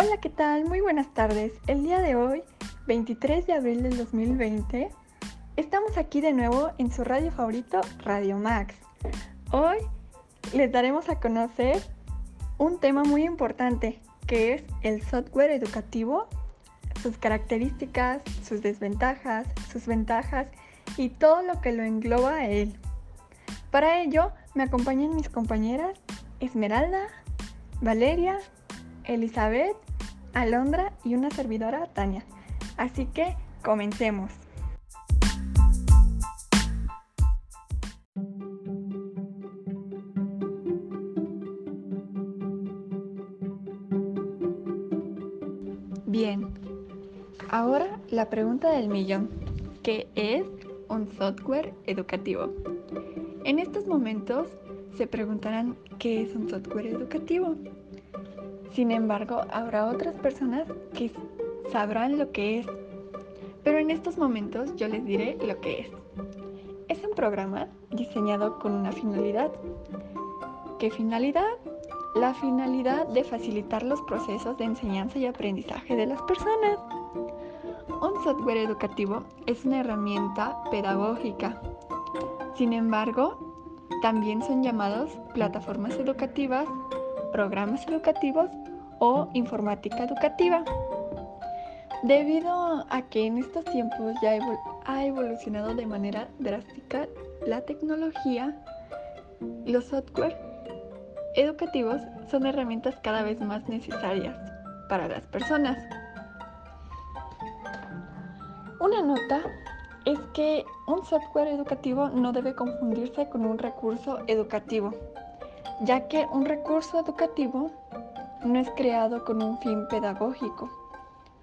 Hola, ¿qué tal? Muy buenas tardes. El día de hoy, 23 de abril del 2020, estamos aquí de nuevo en su radio favorito, Radio Max. Hoy les daremos a conocer un tema muy importante, que es el software educativo, sus características, sus desventajas, sus ventajas y todo lo que lo engloba a él. Para ello, me acompañan mis compañeras Esmeralda, Valeria, Elizabeth, Alondra y una servidora, Tania. Así que comencemos. Bien, ahora la pregunta del millón, ¿qué es un software educativo? En estos momentos se preguntarán qué es un software educativo. Sin embargo, habrá otras personas que sabrán lo que es. Pero en estos momentos yo les diré lo que es. Es un programa diseñado con una finalidad. ¿Qué finalidad? La finalidad de facilitar los procesos de enseñanza y aprendizaje de las personas. Un software educativo es una herramienta pedagógica. Sin embargo, también son llamados plataformas educativas, programas educativos o informática educativa. Debido a que en estos tiempos ya ha evolucionado de manera drástica la tecnología, los software educativos son herramientas cada vez más necesarias para las personas. Una nota es que un software educativo no debe confundirse con un recurso educativo, ya que un recurso educativo no es creado con un fin pedagógico,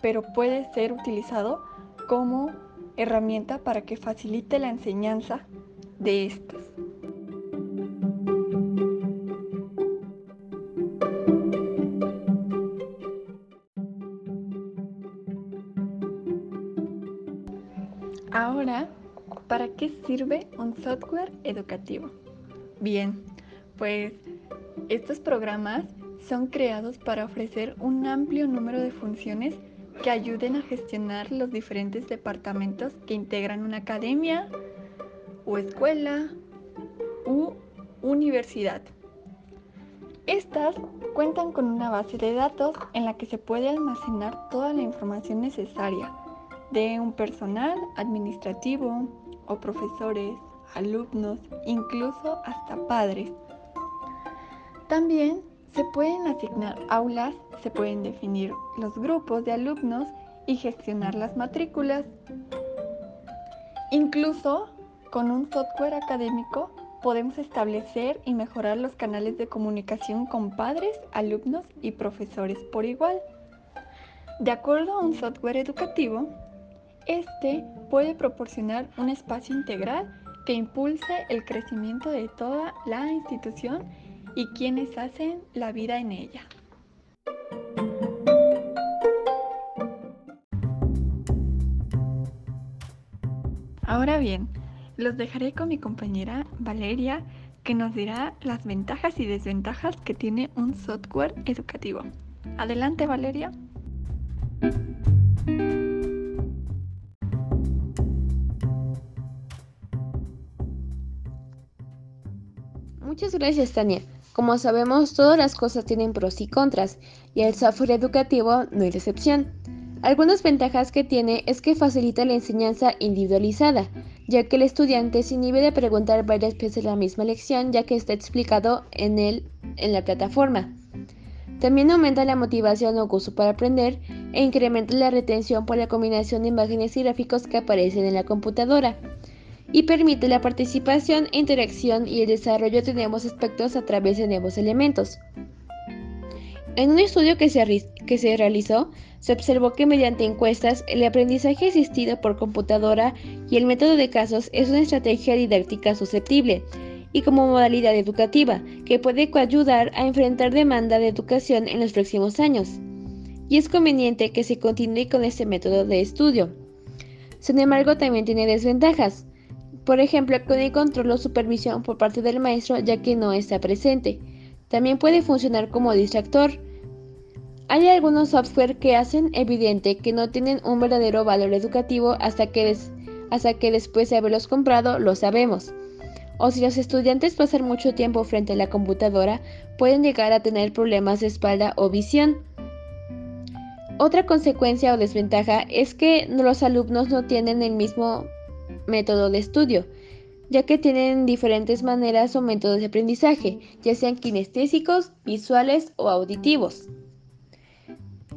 pero puede ser utilizado como herramienta para que facilite la enseñanza de estos. Ahora, ¿para qué sirve un software educativo? Bien, pues estos programas son creados para ofrecer un amplio número de funciones que ayuden a gestionar los diferentes departamentos que integran una academia o escuela u universidad. Estas cuentan con una base de datos en la que se puede almacenar toda la información necesaria de un personal administrativo o profesores, alumnos, incluso hasta padres. También se pueden asignar aulas, se pueden definir los grupos de alumnos y gestionar las matrículas. Incluso con un software académico podemos establecer y mejorar los canales de comunicación con padres, alumnos y profesores por igual. De acuerdo a un software educativo, este puede proporcionar un espacio integral que impulse el crecimiento de toda la institución y quienes hacen la vida en ella. Ahora bien, los dejaré con mi compañera Valeria, que nos dirá las ventajas y desventajas que tiene un software educativo. Adelante, Valeria. Muchas gracias, Tania. Como sabemos, todas las cosas tienen pros y contras, y el software educativo no es excepción. Algunas ventajas que tiene es que facilita la enseñanza individualizada, ya que el estudiante se inhibe de preguntar varias veces la misma lección, ya que está explicado en, el, en la plataforma. También aumenta la motivación o gusto para aprender e incrementa la retención por la combinación de imágenes y gráficos que aparecen en la computadora y permite la participación, interacción y el desarrollo de nuevos aspectos a través de nuevos elementos. En un estudio que se, realizó, se observó que mediante encuestas el aprendizaje asistido por computadora y el método de casos es una estrategia didáctica susceptible y como modalidad educativa que puede ayudar a enfrentar demanda de educación en los próximos años. Y es conveniente que se continúe con este método de estudio. Sin embargo, también tiene desventajas. Por ejemplo, con el control o supervisión por parte del maestro ya que no está presente. También puede funcionar como distractor. Hay algunos software que hacen evidente que no tienen un verdadero valor educativo hasta que, después de haberlos comprado lo sabemos. O si los estudiantes pasan mucho tiempo frente a la computadora, pueden llegar a tener problemas de espalda o visión. Otra consecuencia o desventaja es que los alumnos no tienen el mismo método de estudio, ya que tienen diferentes maneras o métodos de aprendizaje, ya sean kinestésicos, visuales o auditivos.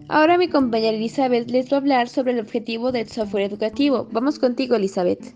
Ahora mi compañera Elizabeth les va a hablar sobre el objetivo del software educativo. Vamos contigo, Elizabeth.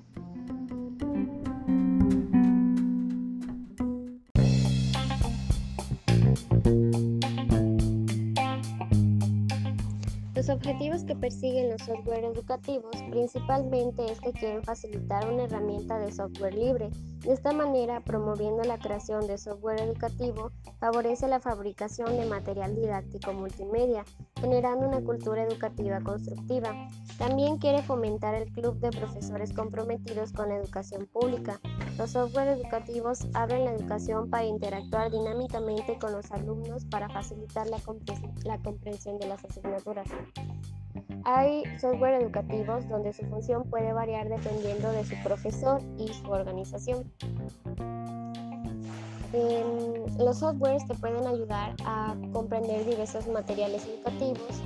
Software educativos principalmente es que quieren facilitar una herramienta de software libre. De esta manera, promoviendo la creación de software educativo, favorece la fabricación de material didáctico multimedia, generando una cultura educativa constructiva. También quiere fomentar el club de profesores comprometidos con la educación pública. Los software educativos abren la educación para interactuar dinámicamente con los alumnos para facilitar la, comprensión de las asignaturas. Hay software educativos donde su función puede variar dependiendo de su profesor y su organización. los softwares te pueden ayudar a comprender diversos materiales educativos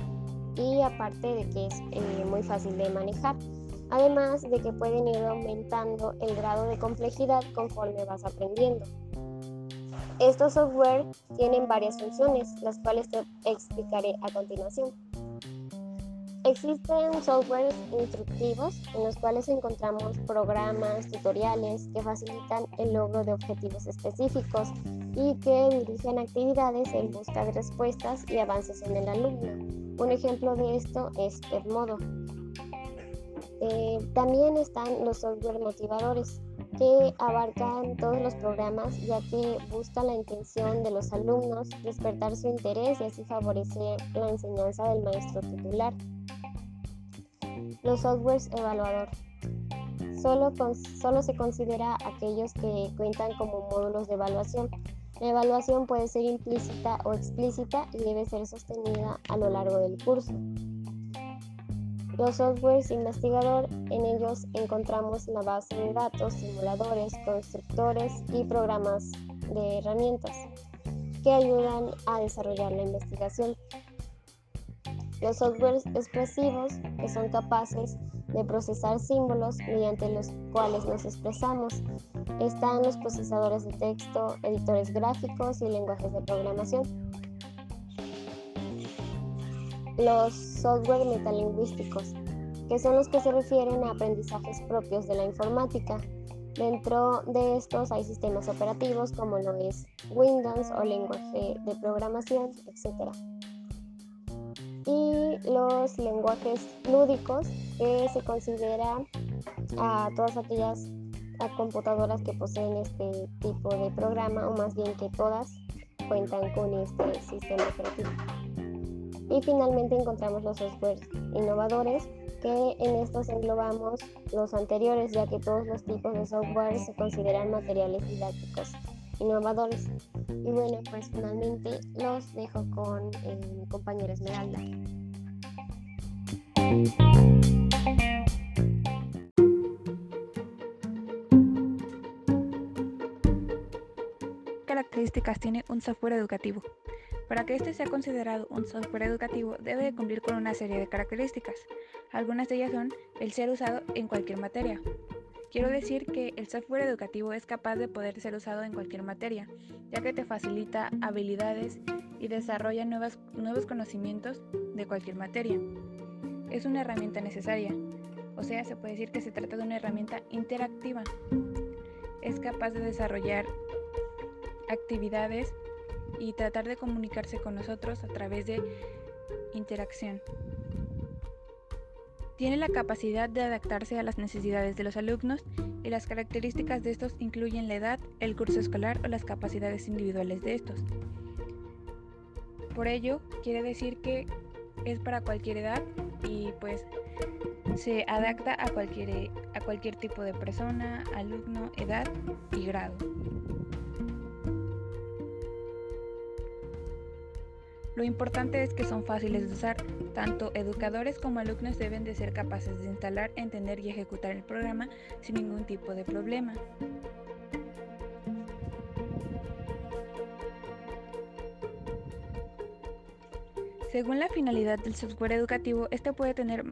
y aparte de que es eh, muy fácil de manejar. Además de que pueden ir aumentando el grado de complejidad conforme vas aprendiendo. Estos software tienen varias funciones, las cuales te explicaré a continuación. Existen softwares instructivos en los cuales encontramos programas, tutoriales que facilitan el logro de objetivos específicos y que dirigen actividades en busca de respuestas y avances en el alumno. Un ejemplo de esto es Edmodo. Eh, también están los software motivadores que abarcan todos los programas ya que buscan la intención de los alumnos, despertar su interés y así favorecer la enseñanza del maestro titular. Los softwares evaluador. Solo, solo se considera aquellos que cuentan como módulos de evaluación. La evaluación puede ser implícita o explícita y debe ser sostenida a lo largo del curso. Los softwares investigador, en ellos encontramos la base de datos, simuladores, constructores y programas de herramientas que ayudan a desarrollar la investigación. Los softwares expresivos, que son capaces de procesar símbolos mediante los cuales nos expresamos, están los procesadores de texto, editores gráficos y lenguajes de programación. Los software metalingüísticos, que son los que se refieren a aprendizajes propios de la informática. Dentro de estos hay sistemas operativos como lo es Windows o lenguaje de programación, etc y los lenguajes lúdicos que se considera a todas aquellas computadoras que poseen este tipo de programa o más bien que todas cuentan con este sistema operativo. Y finalmente encontramos los softwares innovadores que en estos englobamos los anteriores ya que todos los tipos de software se consideran materiales didácticos innovadores. Y bueno, pues finalmente los dejo con eh, mi compañera Esmeralda. características tiene un software educativo? Para que este sea considerado un software educativo debe cumplir con una serie de características. Algunas de ellas son el ser usado en cualquier materia, Quiero decir que el software educativo es capaz de poder ser usado en cualquier materia, ya que te facilita habilidades y desarrolla nuevos conocimientos de cualquier materia. Es una herramienta necesaria, o sea, se puede decir que se trata de una herramienta interactiva. Es capaz de desarrollar actividades y tratar de comunicarse con nosotros a través de interacción. Tiene la capacidad de adaptarse a las necesidades de los alumnos y las características de estos incluyen la edad, el curso escolar o las capacidades individuales de estos. Por ello, quiere decir que es para cualquier edad y pues se adapta a cualquier, a cualquier tipo de persona, alumno, edad y grado. Lo importante es que son fáciles de usar. Tanto educadores como alumnos deben de ser capaces de instalar, entender y ejecutar el programa sin ningún tipo de problema. Según la finalidad del software educativo, este puede tener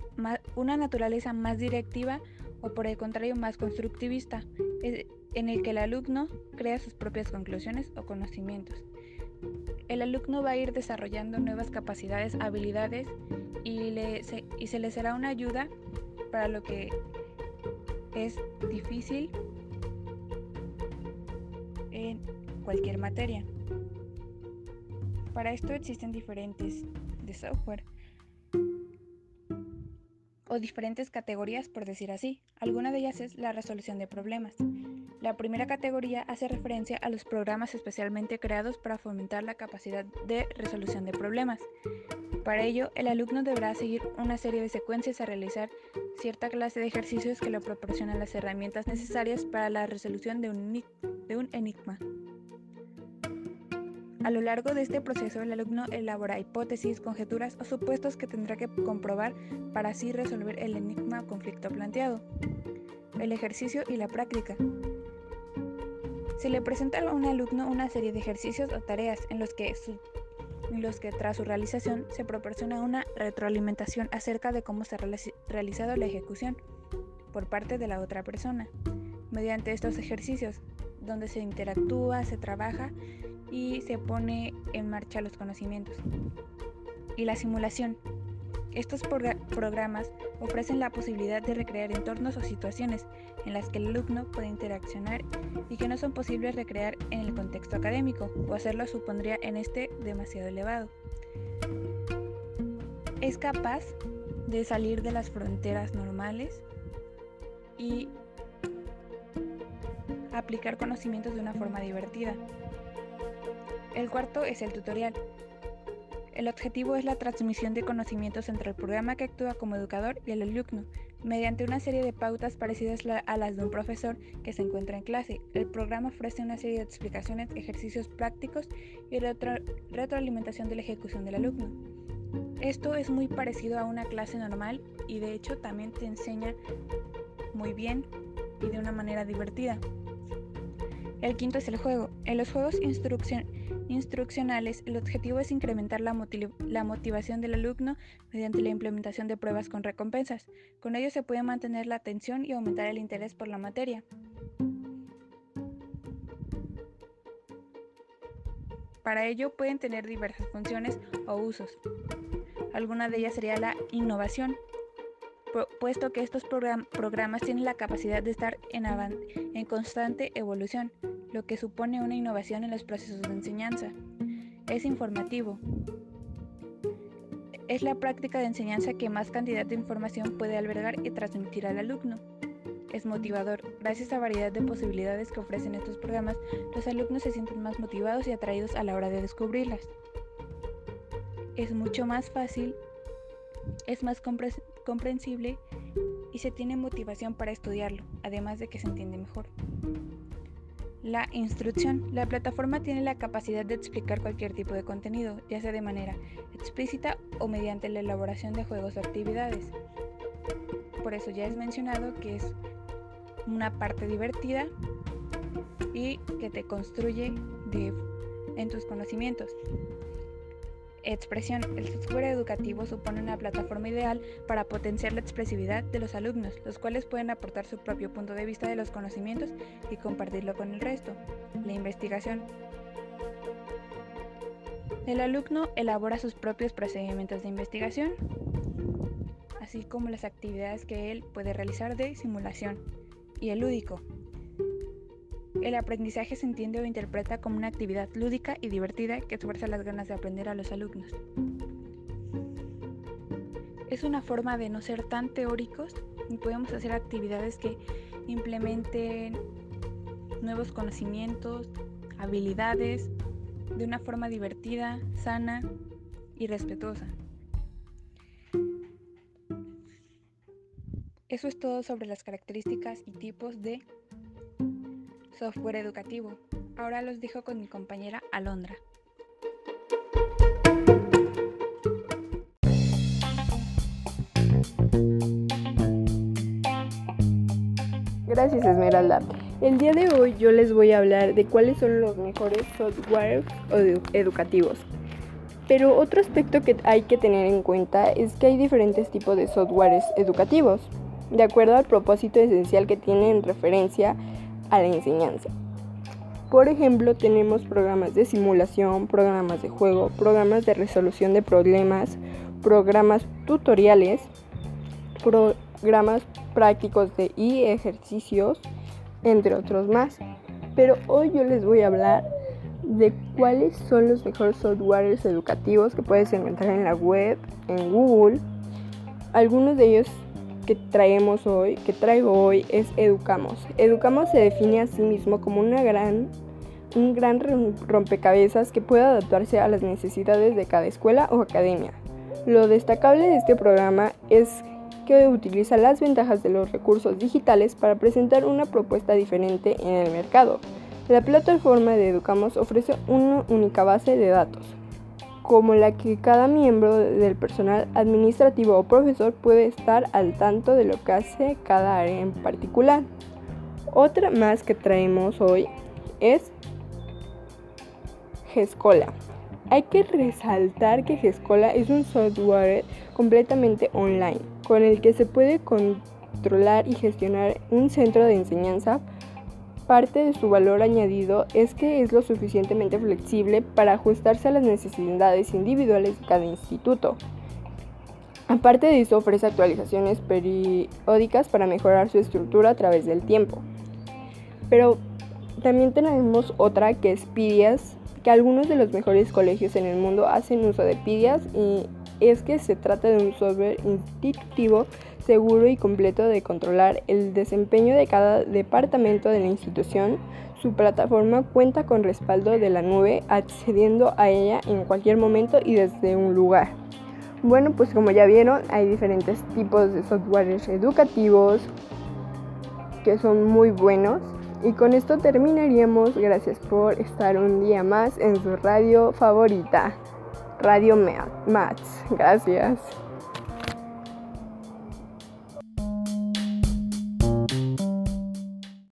una naturaleza más directiva o por el contrario más constructivista, en el que el alumno crea sus propias conclusiones o conocimientos. El alumno va a ir desarrollando nuevas capacidades, habilidades y, se, y se le será una ayuda para lo que es difícil en cualquier materia. Para esto existen diferentes de software o diferentes categorías por decir así. Alguna de ellas es la resolución de problemas. La primera categoría hace referencia a los programas especialmente creados para fomentar la capacidad de resolución de problemas. Para ello, el alumno deberá seguir una serie de secuencias a realizar cierta clase de ejercicios que le proporcionan las herramientas necesarias para la resolución de un, enigma. A lo largo de este proceso, el alumno elabora hipótesis, conjeturas o supuestos que tendrá que comprobar para así resolver el enigma o conflicto planteado. El ejercicio y la práctica. Se le presenta a un alumno una serie de ejercicios o tareas en los que, en los que tras su realización se proporciona una retroalimentación acerca de cómo se ha realizado la ejecución por parte de la otra persona. Mediante estos ejercicios, donde se interactúa, se trabaja y se pone en marcha los conocimientos. Y la simulación. Estos programas ofrecen la posibilidad de recrear entornos o situaciones en las que el alumno puede interaccionar y que no son posibles recrear en el contexto académico, o hacerlo supondría en este demasiado elevado. Es capaz de salir de las fronteras normales y aplicar conocimientos de una forma divertida. El cuarto es el tutorial. El objetivo es la transmisión de conocimientos entre el programa que actúa como educador y el alumno, mediante una serie de pautas parecidas a las de un profesor que se encuentra en clase. El programa ofrece una serie de explicaciones, ejercicios prácticos y retroalimentación de la ejecución del alumno. Esto es muy parecido a una clase normal y de hecho también te enseña muy bien y de una manera divertida. El quinto es el juego. En los juegos instruccionales, el objetivo es incrementar la, motivación del alumno mediante la implementación de pruebas con recompensas. Con ello se puede mantener la atención y aumentar el interés por la materia. Para ello pueden tener diversas funciones o usos. Alguna de ellas sería la innovación, puesto que estos programas tienen la capacidad de estar en constante evolución lo que supone una innovación en los procesos de enseñanza. Es informativo. Es la práctica de enseñanza que más cantidad de información puede albergar y transmitir al alumno. Es motivador. Gracias a la variedad de posibilidades que ofrecen estos programas, los alumnos se sienten más motivados y atraídos a la hora de descubrirlas. Es mucho más fácil, es más comprensible y se tiene motivación para estudiarlo, además de que se entiende mejor. La instrucción. La plataforma tiene la capacidad de explicar cualquier tipo de contenido, ya sea de manera explícita o mediante la elaboración de juegos o actividades. Por eso ya es mencionado que es una parte divertida y que te construye en tus conocimientos. Expresión. El software educativo supone una plataforma ideal para potenciar la expresividad de los alumnos, los cuales pueden aportar su propio punto de vista de los conocimientos y compartirlo con el resto. La investigación. El alumno elabora sus propios procedimientos de investigación, así como las actividades que él puede realizar de simulación. Y el lúdico. El aprendizaje se entiende o interpreta como una actividad lúdica y divertida que esfuerza las ganas de aprender a los alumnos. Es una forma de no ser tan teóricos y podemos hacer actividades que implementen nuevos conocimientos, habilidades, de una forma divertida, sana y respetuosa. Eso es todo sobre las características y tipos de software educativo. Ahora los dijo con mi compañera Alondra. Gracias Esmeralda. El día de hoy yo les voy a hablar de cuáles son los mejores softwares educativos. Pero otro aspecto que hay que tener en cuenta es que hay diferentes tipos de softwares educativos, de acuerdo al propósito esencial que tienen en referencia a la enseñanza. Por ejemplo, tenemos programas de simulación, programas de juego, programas de resolución de problemas, programas tutoriales, programas prácticos de y ejercicios, entre otros más. Pero hoy yo les voy a hablar de cuáles son los mejores softwares educativos que puedes encontrar en la web, en Google. Algunos de ellos que traemos hoy, que traigo hoy es Educamos. Educamos se define a sí mismo como una gran un gran rompecabezas que puede adaptarse a las necesidades de cada escuela o academia. Lo destacable de este programa es que utiliza las ventajas de los recursos digitales para presentar una propuesta diferente en el mercado. La plataforma de Educamos ofrece una única base de datos, como la que cada miembro del personal administrativo o profesor puede estar al tanto de lo que hace cada área en particular. Otra más que traemos hoy es GESCOLA. Hay que resaltar que GESCOLA es un software completamente online con el que se puede controlar y gestionar un centro de enseñanza Parte de su valor añadido es que es lo suficientemente flexible para ajustarse a las necesidades individuales de cada instituto. Aparte de eso, ofrece actualizaciones periódicas para mejorar su estructura a través del tiempo. Pero también tenemos otra que es PIDIAS, que algunos de los mejores colegios en el mundo hacen uso de PIDIAS y es que se trata de un software institutivo seguro y completo de controlar el desempeño de cada departamento de la institución. Su plataforma cuenta con respaldo de la nube, accediendo a ella en cualquier momento y desde un lugar. Bueno, pues como ya vieron, hay diferentes tipos de softwares educativos que son muy buenos. Y con esto terminaríamos. Gracias por estar un día más en su radio favorita. Radio Mats. Gracias.